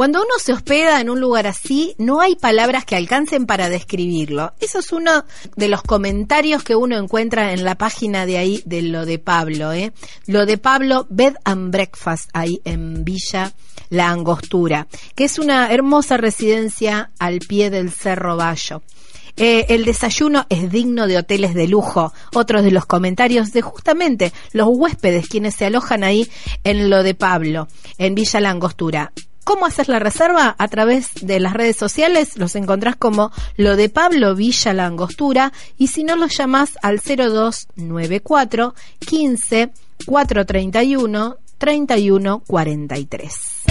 Cuando uno se hospeda en un lugar así, no hay palabras que alcancen para describirlo. Eso es uno de los comentarios que uno encuentra en la página de ahí de lo de Pablo, ¿eh? Lo de Pablo Bed and Breakfast ahí en Villa La Angostura, que es una hermosa residencia al pie del Cerro Bayo. Eh, el desayuno es digno de hoteles de lujo. Otros de los comentarios de justamente los huéspedes quienes se alojan ahí en lo de Pablo, en Villa La Angostura. ¿Cómo hacer la reserva? A través de las redes sociales los encontrás como lo de Pablo Villa La Angostura y si no los llamás al 0294 15 431 3143.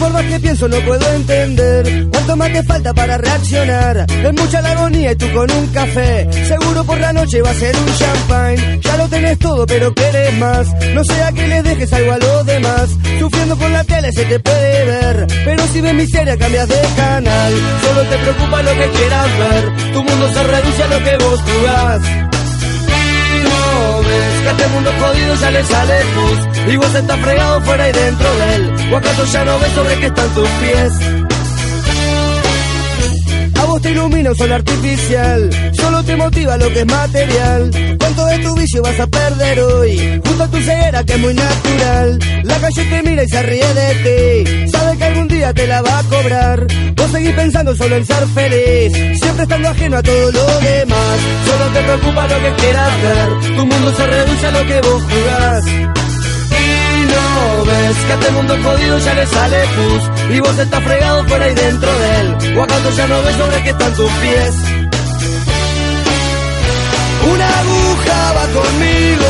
Que pienso no puedo entender cuánto más te falta para reaccionar. Es mucha la agonía y tú con un café. Seguro por la noche va a ser un champagne. Ya lo tenés todo, pero querés más. No sea que le dejes algo a los demás. Sufriendo con la tele se te puede ver. Pero si ves miseria, cambias de canal. Solo te preocupa lo que quieras ver. Tu mundo se reduce a lo que vos jugás ves que a este mundo jodido ya le sale pus Y vos estás fregado fuera y dentro de él ¿O acaso ya no ves sobre qué están tus pies? Vos te ilumina un sol artificial, solo te motiva lo que es material. ¿Cuánto de tu vicio vas a perder hoy? Junto a tu ceguera que es muy natural. La calle te mira y se ríe de ti. Sabe que algún día te la va a cobrar. Vos seguís pensando solo en ser feliz, siempre estando ajeno a todo lo demás. Solo te preocupa lo que quieras ver. Tu mundo se reduce a lo que vos jugás no ves que a este mundo jodido ya le sale pus y vos estás fregado fuera y dentro de él. O acaso ya no ves sobre qué están tus pies. Una aguja va conmigo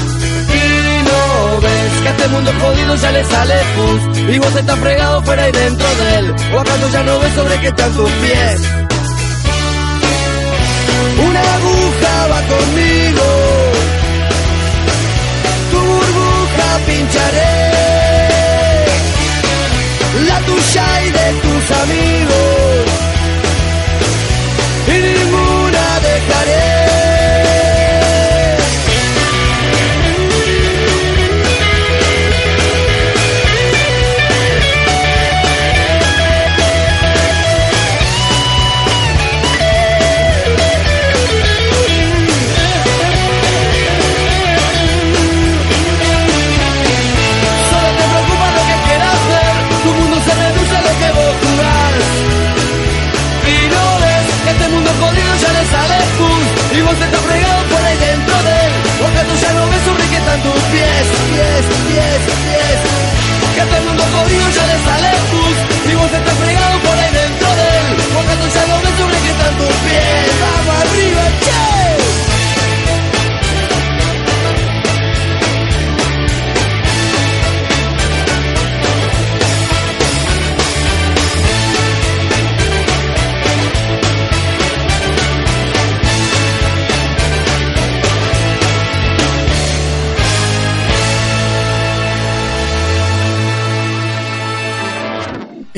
ves que a este mundo jodido ya le sale pus. Y vos estás fregado fuera y dentro de él. O acaso ya no ves sobre qué están tus pies. Una aguja va conmigo. Tu burbuja pincharé. La tuya y de tus amigos. Y ninguna dejaré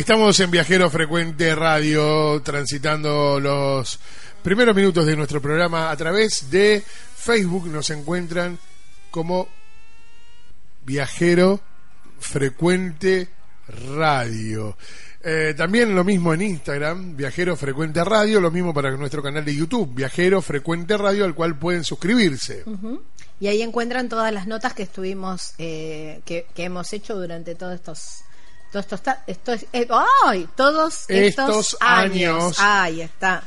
Estamos en Viajero Frecuente Radio, transitando los primeros minutos de nuestro programa a través de Facebook. Nos encuentran como Viajero Frecuente Radio. Eh, también lo mismo en Instagram, Viajero Frecuente Radio, lo mismo para nuestro canal de YouTube, Viajero Frecuente Radio, al cual pueden suscribirse. Y ahí encuentran todas las notas que estuvimos, eh, que, que hemos hecho durante todos estos todos estos, eh, ¡ay! todos estos, Estos años. años. Ahí está.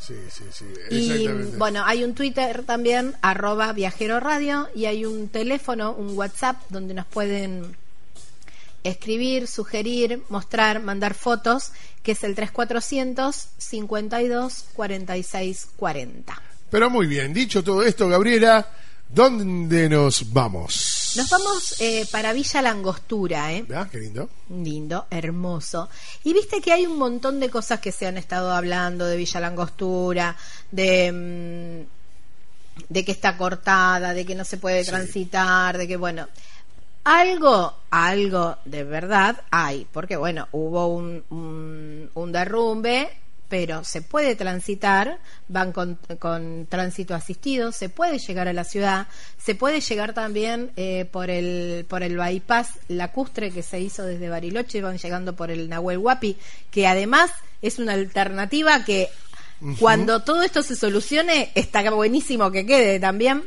Sí, sí, sí, Y bueno, hay un Twitter también, arroba viajero radio, y hay un teléfono, un WhatsApp, donde nos pueden escribir, sugerir, mostrar, mandar fotos, que es el 3400 52 46 40. Pero muy bien, dicho todo esto, Gabriela, ¿dónde nos vamos? Nos vamos eh, para Villa Langostura, ¿eh? ¿Verdad? Qué lindo. Lindo, hermoso. Y viste que hay un montón de cosas que se han estado hablando de Villa Langostura, de, mm, de que está cortada, de que no se puede transitar, de que, bueno, algo, algo de verdad hay, porque, bueno, hubo un, un, un derrumbe, pero se puede transitar, van con, con tránsito asistido, se puede llegar a la ciudad, se puede llegar también eh, por el por el bypass lacustre que se hizo desde Bariloche, van llegando por el Nahuel Huapi, que además es una alternativa que cuando todo esto se solucione está buenísimo que quede también.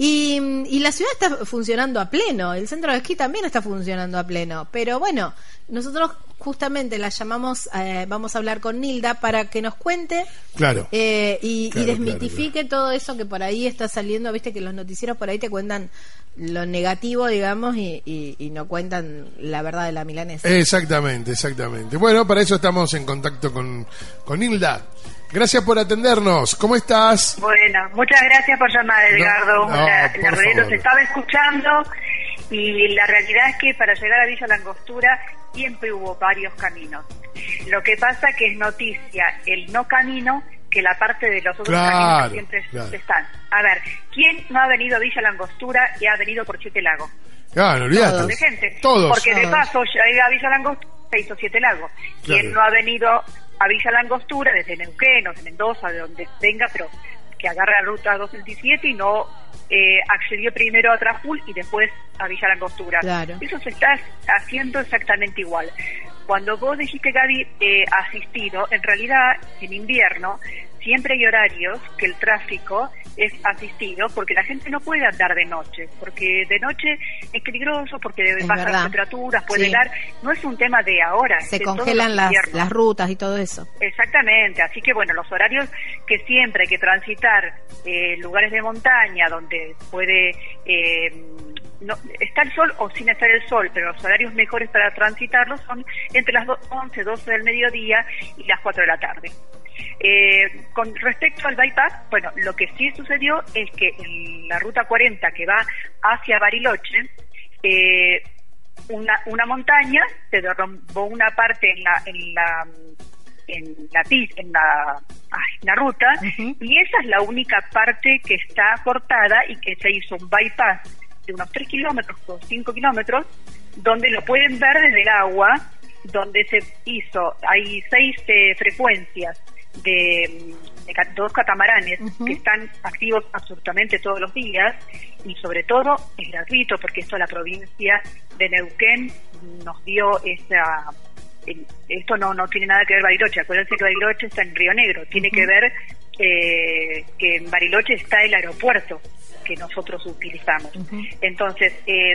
Y, y la ciudad está funcionando a pleno, el centro de esquí también está funcionando a pleno, pero bueno, nosotros justamente la llamamos, eh, vamos a hablar con Nilda para que nos cuente Claro. eh, y, y Claro, desmitifique todo eso que por ahí está saliendo, viste que los noticieros por ahí te cuentan lo negativo, digamos, y, y- y no cuentan la verdad de la milanesa. Exactamente, exactamente. Bueno, para eso estamos en contacto con, con Hilda. Gracias por atendernos. ¿Cómo estás? Bueno, muchas gracias por llamar, Edgardo. no, la, por la realidad favor. los estaba escuchando y la realidad es que para llegar a Villa Langostura siempre hubo varios caminos. Lo que pasa que es noticia el no camino que la parte de los otros Claro, caminos que siempre claro. están. A ver, ¿quién no ha venido a Villa Langostura y ha venido por Siete Lagos? Claro, olvidate. de gente. Todos. Porque de Todos. paso, llega a Villa Langostura se hizo Siete Lagos. Quien no ha venido a Villa Langostura desde Neuquén o de Mendoza, de donde venga, pero que agarre la ruta 227 y no eh, accedió primero a Traful y después a Villa Langostura. Claro. Eso se está haciendo exactamente igual. Cuando vos dijiste, Gaby, eh, asistido, en realidad en invierno siempre hay horarios que el tráfico es asistido porque la gente no puede andar de noche, porque de noche es peligroso, porque bajan verdad. las temperaturas, puede Sí. dar, no es un tema de ahora, Se congelan las, las rutas y todo eso. Exactamente, así que bueno, los horarios que siempre hay que transitar eh, lugares de montaña donde puede eh, no, está el sol o sin estar el sol, pero los horarios mejores para transitarlos son entre las do- 11, 12 del mediodía y las 4 de la tarde. Eh, con respecto al bypass, bueno, lo que sí sucedió es que en la ruta 40 que va hacia Bariloche, eh, una, una montaña se derrumbó una parte en la en la en la en la ay, en la ruta y esa es la única parte que está cortada y que se hizo un bypass de unos 3 kilómetros o 5 kilómetros donde lo pueden ver desde el agua donde se hizo hay seis eh, frecuencias de, dos catamaranes que están activos absolutamente todos los días y sobre todo es gratuito porque esto la provincia de Neuquén nos dio esa esto no no tiene nada que ver Bariloche. Acuérdense que Bariloche está en Río Negro. Tiene que ver eh, que en Bariloche está el aeropuerto que nosotros utilizamos. Entonces eh,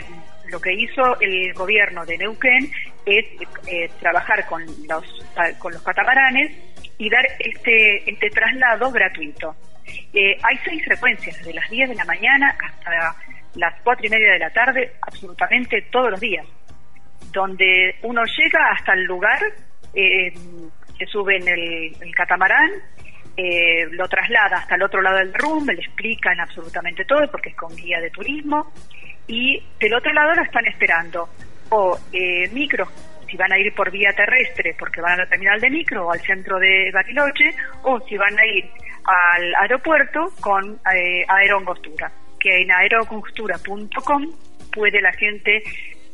lo que hizo el gobierno de Neuquén es eh, trabajar con los con los catamaranes y dar este este traslado gratuito. Eh, hay seis frecuencias, desde las 10 de la mañana hasta las cuatro y media de la tarde, absolutamente todos los días, donde uno llega hasta el lugar, eh, se sube en el, catamarán, eh, lo traslada hasta el otro lado del rumbe, le explican absolutamente todo, porque es con guía de turismo, y del otro lado lo están esperando, o eh, micros, si van a ir por vía terrestre, porque van a la terminal de micro o al centro de Bariloche, o si van a ir al aeropuerto con eh, Aerongostura, que en aerongostura.com puede la gente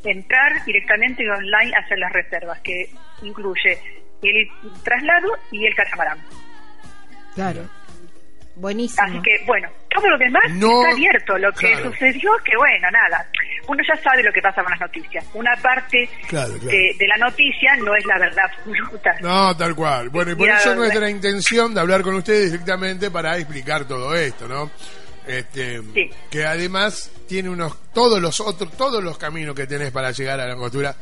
entrar directamente y online a hacer las reservas, que incluye el traslado y el catamarán. Claro. Buenísimo. Así que, bueno, todo lo demás No, está abierto. Lo que claro. sucedió, que bueno, nada. Uno ya sabe lo que pasa con las noticias. Una parte Claro, claro. De, de la noticia no es la verdad absoluta. No, tal cual. Bueno, y por eso nuestra intención de hablar con ustedes directamente para explicar todo esto, ¿no? Este, Sí. que además tiene unos todos los otros todos los caminos que tenés para llegar a la angostura.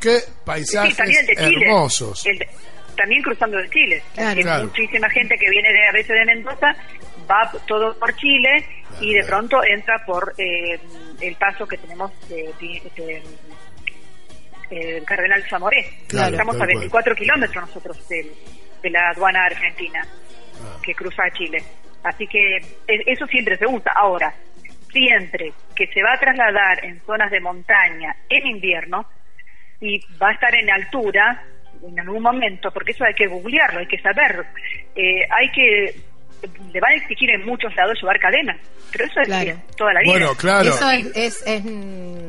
Qué paisajes Sí, también el de Chile. hermosos. El de- también cruzando de Chile. Claro. Muchísima gente que viene de, a veces de Mendoza, va todo por Chile y de Claro. pronto entra por eh, el paso que tenemos de, de- de- eh, Cardenal Zamoré. Claro, Estamos a cual. 24 kilómetros nosotros del- de la aduana argentina Ah. que cruza a Chile. Así que e- eso siempre se usa. Ahora, siempre que se va a trasladar en zonas de montaña en invierno y va a estar en altura en algún momento, porque eso hay que googlearlo, hay que saber, eh, hay que le van a exigir en muchos lados llevar cadena, pero eso es Claro. es toda la vida. Bueno, claro. Eso es, es, es,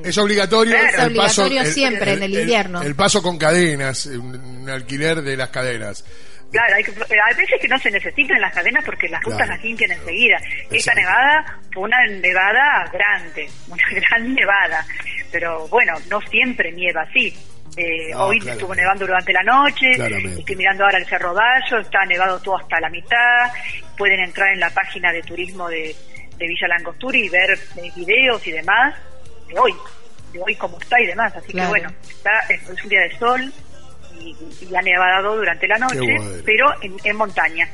Es obligatorio, Claro. el Es paso, obligatorio siempre en el invierno. El, paso con cadenas, un, un alquiler de las cadenas. Claro, hay, que- eh, hay veces que no se necesitan las cadenas porque las rutas Claro. las limpian enseguida. Esta Exacto. nevada fue una nevada grande, una gran nevada, pero bueno, no siempre nieva así. Eh, No, hoy claro. estuvo nevando durante la noche, Claramente. estoy mirando ahora el Cerro Dallo, está nevado todo hasta la mitad, pueden entrar en la página de turismo de, de Villa Langostura y ver eh, videos y demás de hoy, de hoy cómo está y demás, así Claro. que bueno, está, es es un día de sol y, y ha nevado durante la noche, bueno. pero en, en montaña.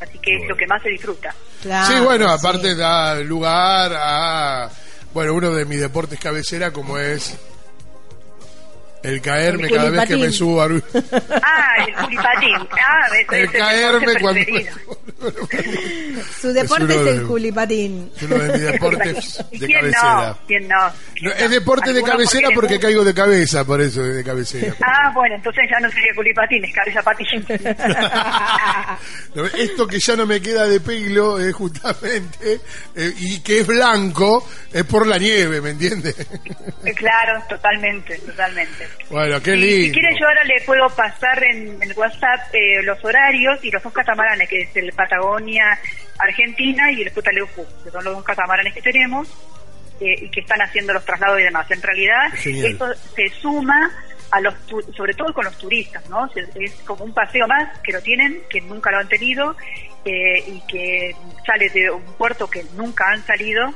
Así que es lo que más se disfruta. claro, sí, bueno, sí. aparte da lugar a, bueno, uno de mis deportes cabecera como es el caerme El cada vez que me subo a... Ah, el culipatín. Ah, el es el caerme cuando... Su Es deporte es, el culipatín. uno de mis deportes ¿Y de quién cabecera. no? ¿Quién no? No, ¿Quién es no? deporte de cabecera porque caigo de cabeza, por eso es de cabecera. Ah, bueno, entonces ya no sería culipatín, es cabeza patín. Esto que ya no me queda de pelo es justamente, eh, y que es blanco, es por la nieve, ¿me entiendes? claro, totalmente, totalmente. Bueno, qué Y lindo. Si quiere yo ahora le puedo pasar en el WhatsApp eh, los horarios y los dos catamaranes, que es el Patagonia Argentina y el Putaleucu, que son los dos catamaranes que tenemos eh, y que están haciendo los traslados y demás. En realidad, Genial. esto se suma a los tu- sobre todo con los turistas, ¿no? Es como un paseo más que lo tienen, que nunca lo han tenido eh, y que sale de un puerto que nunca han salido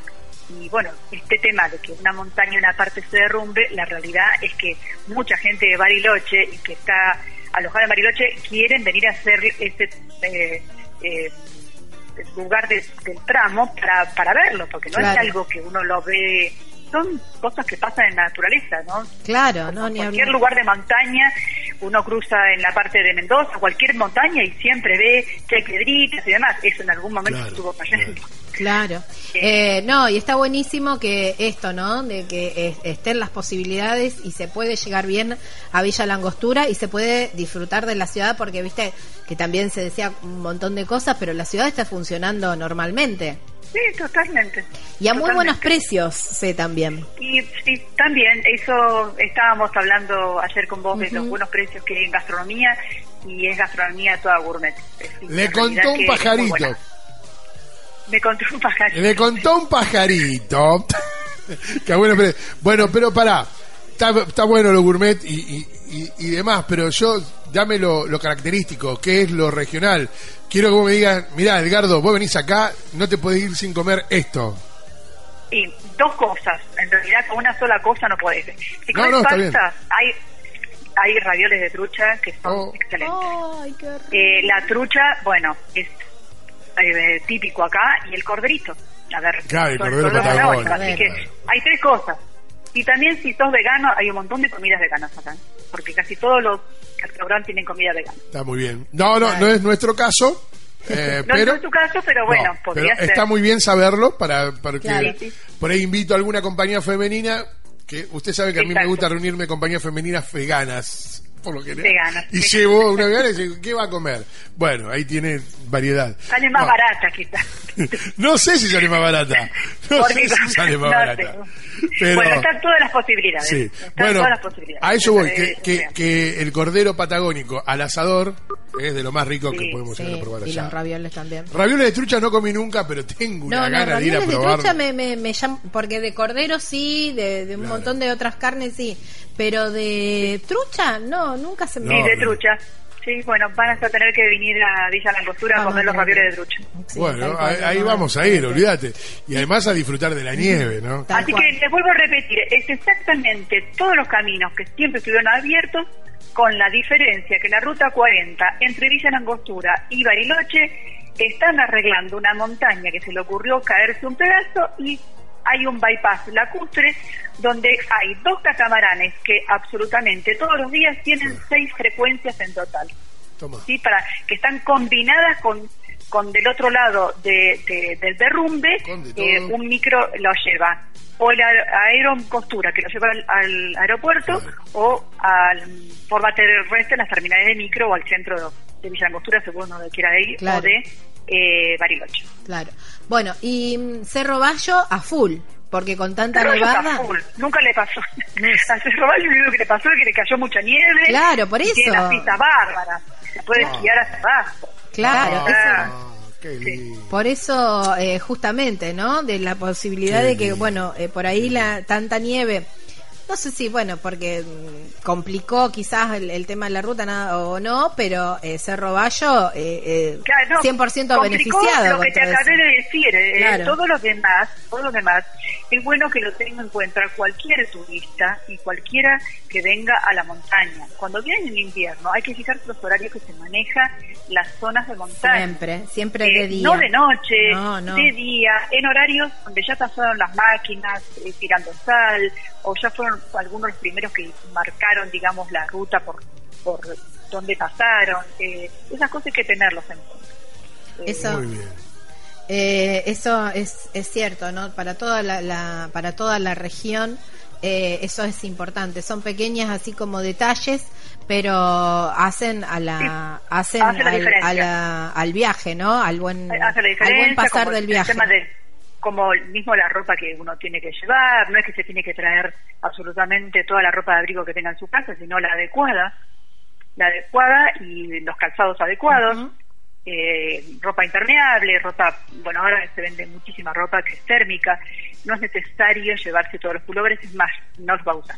y bueno, este tema de que una montaña una parte se derrumbe, la realidad es que mucha gente de Bariloche y que está alojada en Bariloche quieren venir a hacer ese eh, eh, lugar de- del tramo para, para verlo, porque no Claro. es algo que uno lo ve, son cosas que pasan en la naturaleza, ¿no? Claro, no, ni cualquier lugar de montaña, uno cruza en la parte de Mendoza, cualquier montaña y siempre ve que hay piedritas y demás. Eso en algún momento Claro, estuvo fallando. Claro. Eh, no, y está buenísimo que esto, ¿no? De que eh, estén las posibilidades y se puede llegar bien a Villa Langostura y se puede disfrutar de la ciudad porque, viste, que también se decía un montón de cosas, pero la ciudad está funcionando normalmente. Sí, totalmente. Y a muy Totalmente. buenos precios, sé también. Y sí, también, eso estábamos hablando ayer con vos de los buenos precios que hay en gastronomía y es gastronomía toda gourmet. Le contó un muy pajarito. Me contó un pajarito. Le contó un pajarito. que bueno, pero, bueno, pero pará. Está, está bueno lo gourmet y, y, y- y demás, pero yo, dame lo, lo característico, qué es lo regional. Quiero que vos me digas, mirá, Edgardo, vos venís acá, no te podés ir sin comer esto. Y dos cosas, en realidad con una sola cosa no podés. Si No, comes no, está pasta, bien. hay, hay ravioles de trucha que son Oh. excelentes. Eh, la trucha, bueno, es eh, típico acá, y el corderito. A ver, Claro, el cordero Así que hay tres cosas. Y también si sos vegano, hay un montón de comidas veganas acá. Porque casi todos los restaurantes tienen comida vegana. Está muy bien. No, no, no es nuestro caso. eh, No pero es tu caso, pero bueno, No, podría pero ser. Está muy bien saberlo para Claro. Sí, sí. por ahí invito a alguna compañía femenina que usted sabe que a mí me gusta reunirme con compañías femeninas veganas por lo general. Veganas, y sí. llevo una vegana y digo, ¿qué va a comer? Bueno, ahí tiene variedad. Sale más No. barata quizás. No sé si sale más barata. No Porque- sé si sale más no barata. Pero, Bueno, están todas las posibilidades. sí. Están Bueno, todas las posibilidades. a eso voy, que, que, eh, que el cordero patagónico al asador Es de lo más rico que Sí, podemos Sí, a probar y allá. los ravioles también. Ravioles de trucha no comí nunca, pero tengo una No, no, gana de ir a de probar. trucha me, me, me llama, porque de cordero sí, de, de un Claro. montón de otras carnes sí, pero de trucha no, nunca se me... Sí, No, de trucha. Sí, bueno, van a tener que venir a Villa Langostura a comer los ravioles de trucha. Sí, bueno, ahí, vamos a ir, olvídate. Y además a disfrutar de la nieve, ¿no? Tal Así cual. que les vuelvo a repetir, es exactamente todos los caminos que siempre estuvieron abiertos, con la diferencia que la ruta 40 entre Villa Langostura y Bariloche están arreglando una montaña que se le ocurrió caerse un pedazo y hay un bypass lacustre donde hay dos catamaranes que absolutamente todos los días tienen seis frecuencias en total. Toma. ¿sí? para que están combinadas con con del otro lado de, de- del derrumbe eh, un micro lo lleva o el aer- aeron costura que lo lleva al, al aeropuerto Claro. o al forma terrestre en las terminales de micro o al centro de Villa Angostura según donde quiera ir Claro. o de eh, Bariloche Claro. Bueno, y mm, Cerro Bayo a full, porque con tanta eso está nevada... full. nunca le pasó No a Cerro Valle lo único que le pasó es que le cayó mucha nieve Claro, por y tiene eso. las pistas bárbaras se puede esquiar hasta abajo Claro, Ah. eso-. Por eso, eh, justamente, ¿no? De la posibilidad Qué de que, lindo. bueno, eh, por ahí la tanta nieve, no sé si, bueno, porque mm, complicó quizás el, el tema de la ruta nada, o no, pero eh, Cerro Bayo, eh, eh, Claro, no, 100% complicó beneficiado. Lo que te eso. acabé de decir, eh, Claro. todo lo demás, todo lo demás, es bueno que lo tenga en cuenta cualquier turista y cualquiera que venga a la montaña. Cuando viene en invierno hay que fijarse los horarios que se maneja las zonas de montaña. Siempre, siempre Eh, de día. No de noche, No, no. de día, en horarios donde ya pasaron las máquinas eh, tirando sal, o ya fueron algunos los primeros que marcaron, digamos, la ruta por, por donde pasaron. Eh, esas cosas hay que tenerlos en cuenta. Eh, Eso, Muy bien. Eh, eso es, es cierto, ¿no? Para toda la, la- para toda la región eh, eso es importante. Son pequeñas así como detalles, pero hacen a la Sí, hacen hace la al, diferencia. a la- al viaje, ¿no? Al buen hace la al diferencia buen pasar del el viaje. tema de- como mismo la ropa que uno tiene que llevar, no es que se tiene que traer absolutamente toda la ropa de abrigo que tenga en su casa, sino la adecuada, la adecuada y los calzados adecuados, eh, ropa impermeable, ropa, bueno, ahora se vende muchísima ropa que es térmica, no es necesario llevarse todos los pullovers, es más, no los va a usar.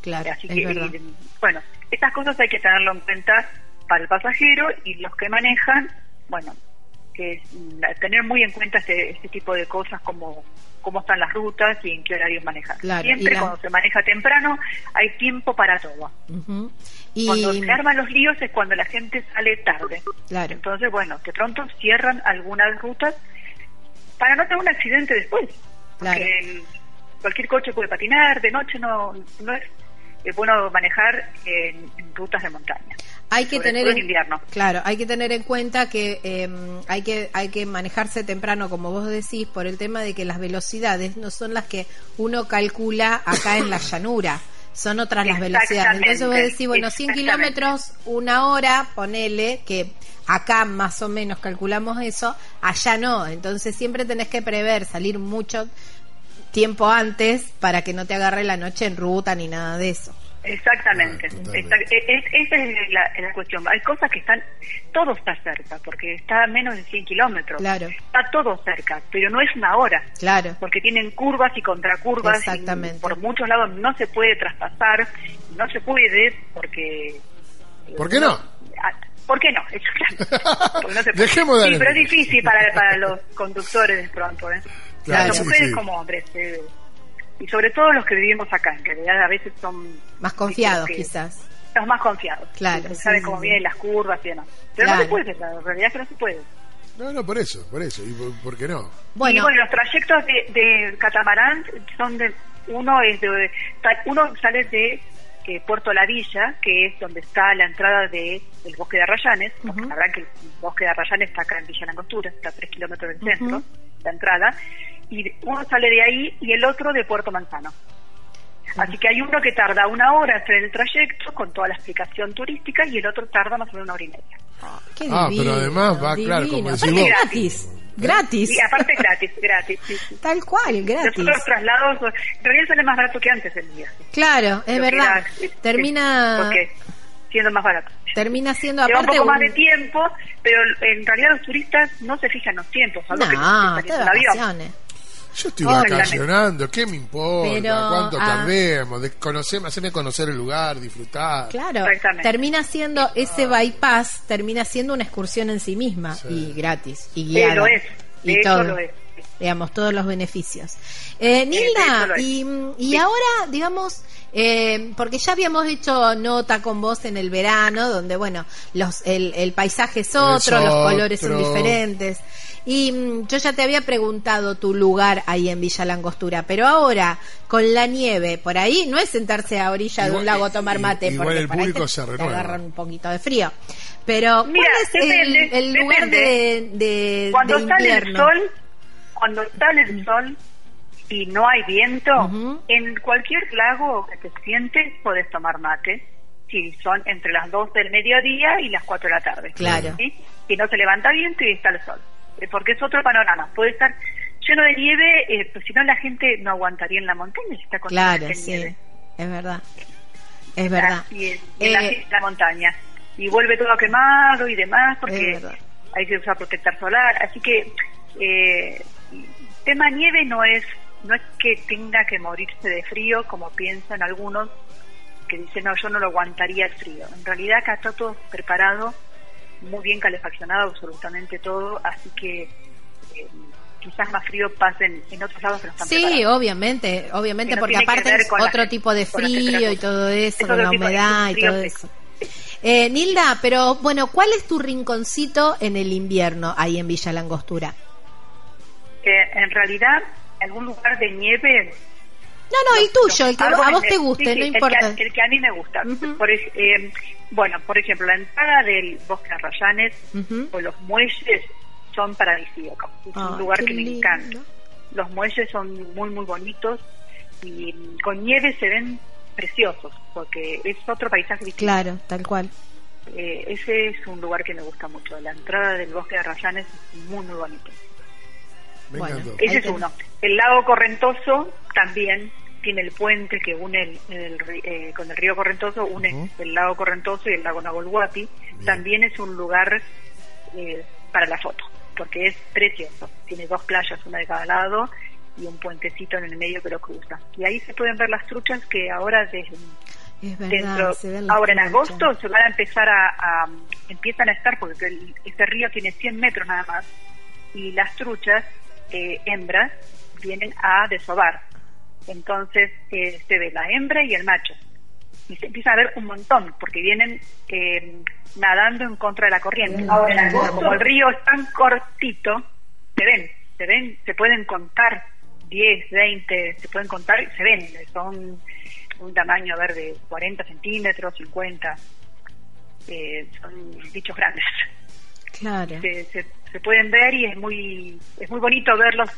Claro, Así es que, verdad. y, bueno, estas cosas hay que tenerlo en cuenta para el pasajero y los que manejan, bueno, que mm, tener muy en cuenta este, este tipo de cosas como cómo están las rutas y en qué horarios manejar. Claro, Siempre la- cuando se maneja temprano hay tiempo para todo. Y Cuando se arman los líos es cuando la gente sale tarde. claro, Entonces, bueno, de pronto cierran algunas rutas para no tener un accidente después. Claro. Porque cualquier coche puede patinar, de noche no, no es, es bueno manejar en, en rutas de montaña. Hay que tener en invierno. claro hay que tener en cuenta que eh, hay que hay que manejarse temprano como vos decís por el tema de que las velocidades no son las que uno calcula acá en la llanura son otras las velocidades entonces vos decís bueno 100 Exactamente. kilómetros una hora ponele que acá más o menos calculamos eso allá no entonces siempre tenés que prever salir mucho tiempo antes para que no te agarre la noche en ruta ni nada de eso Exactamente. Claro. Exact- e- es- esa es la, la cuestión. Hay cosas que están, todo está cerca, porque está a menos de 100 kilómetros. Claro. Está todo cerca, pero no es una hora. claro porque tienen curvas y contracurvas Exactamente. y por muchos lados no se puede traspasar no se puede porque ¿Por qué no? Ah, ¿Por qué no? Exacto. Porque no se puede. Dejemos de sí, pero es difícil para, para los conductores de pronto, ¿eh? Claro, Tanto mujeres sí. como hombres. eh, y sobre todo los que vivimos acá, en realidad a veces son más confiados que- quizás los más confiados. Claro, que sí, saben sí, cómo sí. vienen las curvas y demás. Pero Claro. no se puede, la realidad es que no se puede. No, no, por eso, por eso. ¿Y por, por qué no? bueno, y bueno, los trayectos de, de catamarán son de uno es de uno sale de eh, Puerto La Villa, que es donde está la entrada de, del bosque de Arrayanes. porque Ujú. Sabrán que el bosque de Arrayanes está acá en Villa Langostura, está a tres kilómetros del centro, la entrada. Y uno sale de ahí y el otro de Puerto Manzano. Así que hay uno que tarda una hora hacer el trayecto con toda la explicación turística y el otro tarda más o menos una hora y media. qué Ah, divino, pero además va, claro, como decís Aparte vos. gratis gratis Y aparte gratis, gratis. sí, sí. tal cual gratis Los otros traslados, en realidad sale más barato que antes el viaje. claro es Lo verdad era- termina porque siendo más barato. Termina siendo Lleva un poco más de tiempo, pero en realidad los turistas no se fijan los tiempos, salvo que No, de Yo estoy vacacionando, ¿qué me importa? Pero, ¿Cuánto ah. tardemos? De conocer, hacerme conocer el lugar, disfrutar. Claro, termina siendo ese bypass, termina siendo una excursión en sí misma Sí. y gratis y guiada. lo es, de y todo. lo es. digamos, todos los beneficios. Eh, Nilda, hecho lo es. y, y Sí. ahora, digamos, eh, porque ya habíamos hecho nota con vos en el verano, donde, bueno, los, el, el paisaje es otro, Es los colores son diferentes. Y mm, yo ya te había preguntado tu lugar ahí en Villa Langostura, pero ahora, con la nieve, por ahí no es sentarse a orilla de un lago a tomar mate, igual porque el por ahí público te- se te renueva. agarran un poquito de frío. Pero, Mira, ¿cuál es el- depende, el, lugar depende. de, de, Cuando de sale el sol, cuando sale el sol y no hay viento, en cualquier lago que te sientes podés tomar mate. Si son entre las 2 del mediodía y las 4 de la tarde. Claro. ¿sí? Y no se levanta viento y está el sol. Eh, Porque es otro panorama. Puede estar lleno de nieve, eh, pues si no la gente no aguantaría en la montaña si está con Claro, de sí, nieve. es verdad. Es verdad. Es, en Eh, la montaña. Y vuelve todo quemado y demás, porque hay que usar protector solar. Así que, eh, tema nieve no es no es que tenga que morirse de frío, como piensan algunos, que dicen, no, yo no lo aguantaría el frío. En realidad acá está todo preparado, muy bien calefaccionado absolutamente todo, así que eh, quizás más frío pasen en otros lados que no están Sí, preparados. obviamente, obviamente, no porque aparte es la otro tipo de frío y todo eso, Es con la humedad y todo eso. Eh, Nilda, pero bueno, ¿cuál es tu rinconcito en el invierno ahí en Villa Langostura? Eh, en realidad, algún lugar de nieve No, no, el tuyo, el que a vos te guste, sí, sí, no el importa. Que, el que a mí me gusta. Por eh, bueno, por ejemplo, la entrada del Bosque de Arrayanes o los muelles son paradisíacos. Es un lugar que me encanta. Los muelles son muy, muy bonitos y con nieve se ven preciosos porque es otro paisaje distinto. Claro, tal cual. Eh, ese es un lugar que me gusta mucho. La entrada del Bosque de Arrayanes es muy, muy bonito. Me Bueno. encantó. Ese es uno. El lago Correntoso también tiene el puente que une el, el ri- eh, con el río Correntoso, une el lago Correntoso y el lago Nabolhuapi. También es un lugar eh, para la foto, porque es precioso. Tiene dos playas, una de cada lado, y un puentecito en el medio que lo cruza. Y ahí se pueden ver las truchas que ahora desde Es verdad, dentro, se ven las ahora en truchas. agosto se van a empezar a, a- empiezan a estar porque el, este río tiene 100 metros nada más y las truchas eh, hembras vienen a desovar. Entonces eh, se ve la hembra y el macho. Y se empieza a ver un montón porque vienen eh, nadando en contra de la corriente. Ahora agosto. como el río es tan cortito se ven se ven se pueden contar 10, 20, se pueden contar y se ven, son un tamaño a ver de 40 centímetros, 50, eh, son bichos grandes. Claro. Se, se, se pueden ver y es muy es muy bonito verlos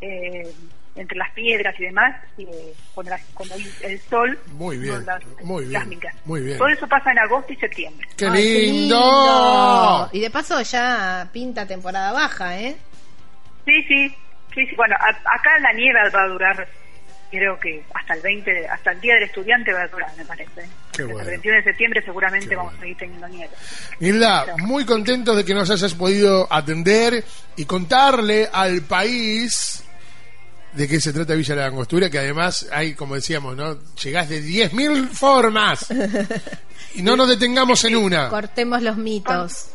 eh, entre las piedras y demás, eh, cuando, la- cuando hay el sol, Muy bien, las, muy bien, muy bien. Todo eso pasa en agosto y septiembre. ¡Qué Ay, qué lindo! Y de paso ya pinta temporada baja, ¿eh? Sí, sí, sí, sí. Bueno, a- acá la nieve va a durar, creo que hasta el 20, de- hasta el día del estudiante va a durar, me parece. Qué bueno. El 21 de septiembre seguramente Qué vamos bueno. a seguir teniendo nieve. Hilda, muy contentos de que nos hayas podido atender y contarle al país de qué se trata Villa La Angostura, que además hay, como decíamos, ¿no? Llegás de 10.000 formas y no nos detengamos en una. Cortemos los mitos.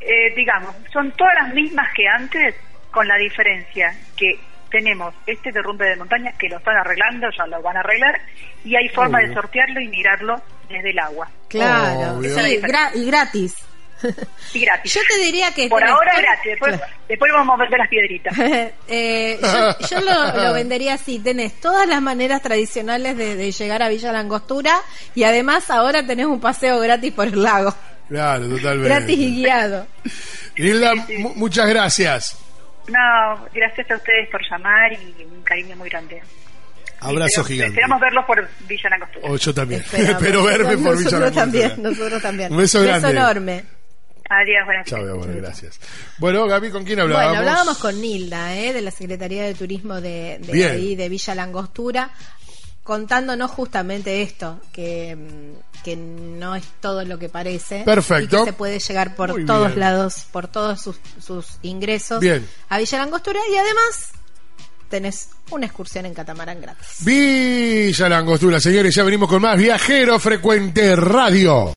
Eh, digamos, son todas las mismas que antes, con la diferencia que tenemos este derrumbe de montaña que lo están arreglando, ya lo van a arreglar, y hay forma Obvio. de sortearlo y mirarlo desde el agua. Claro, sí, gra- y gratis. Y gratis. Yo te diría que... Por tenés ahora gratis, después, Claro. después vamos a ver las piedritas. Eh, yo yo lo, lo vendería así, tenés todas las maneras tradicionales de, de llegar a Villa Langostura y además ahora tenés un paseo gratis por el lago, Claro, totalmente. gratis y guiado. Hilda, mu- muchas gracias. No, gracias a ustedes por llamar y un cariño muy grande. Abrazo Esperamos- gigante. Esperamos verlos por Villa Langostura. Oh, yo también. Espero verme por Villa Nosotros también, Langostura. nosotros también. Un beso grande. enorme. Adiós, buenas Chao, noches. bueno, gracias. Bueno, Gaby, ¿con quién hablábamos? Bueno, hablábamos con Nilda, ¿eh? de la Secretaría de Turismo de, de ahí, de Villa Langostura, contándonos justamente esto, que mm, que no es todo lo que parece. Perfecto. Y que se puede llegar por Muy todos bien. lados, por todos sus, sus ingresos Bien. a Villa Langostura y además tenés una excursión en catamarán gratis. Villa Langostura, señores, ya venimos con más Viajero Frecuente Radio.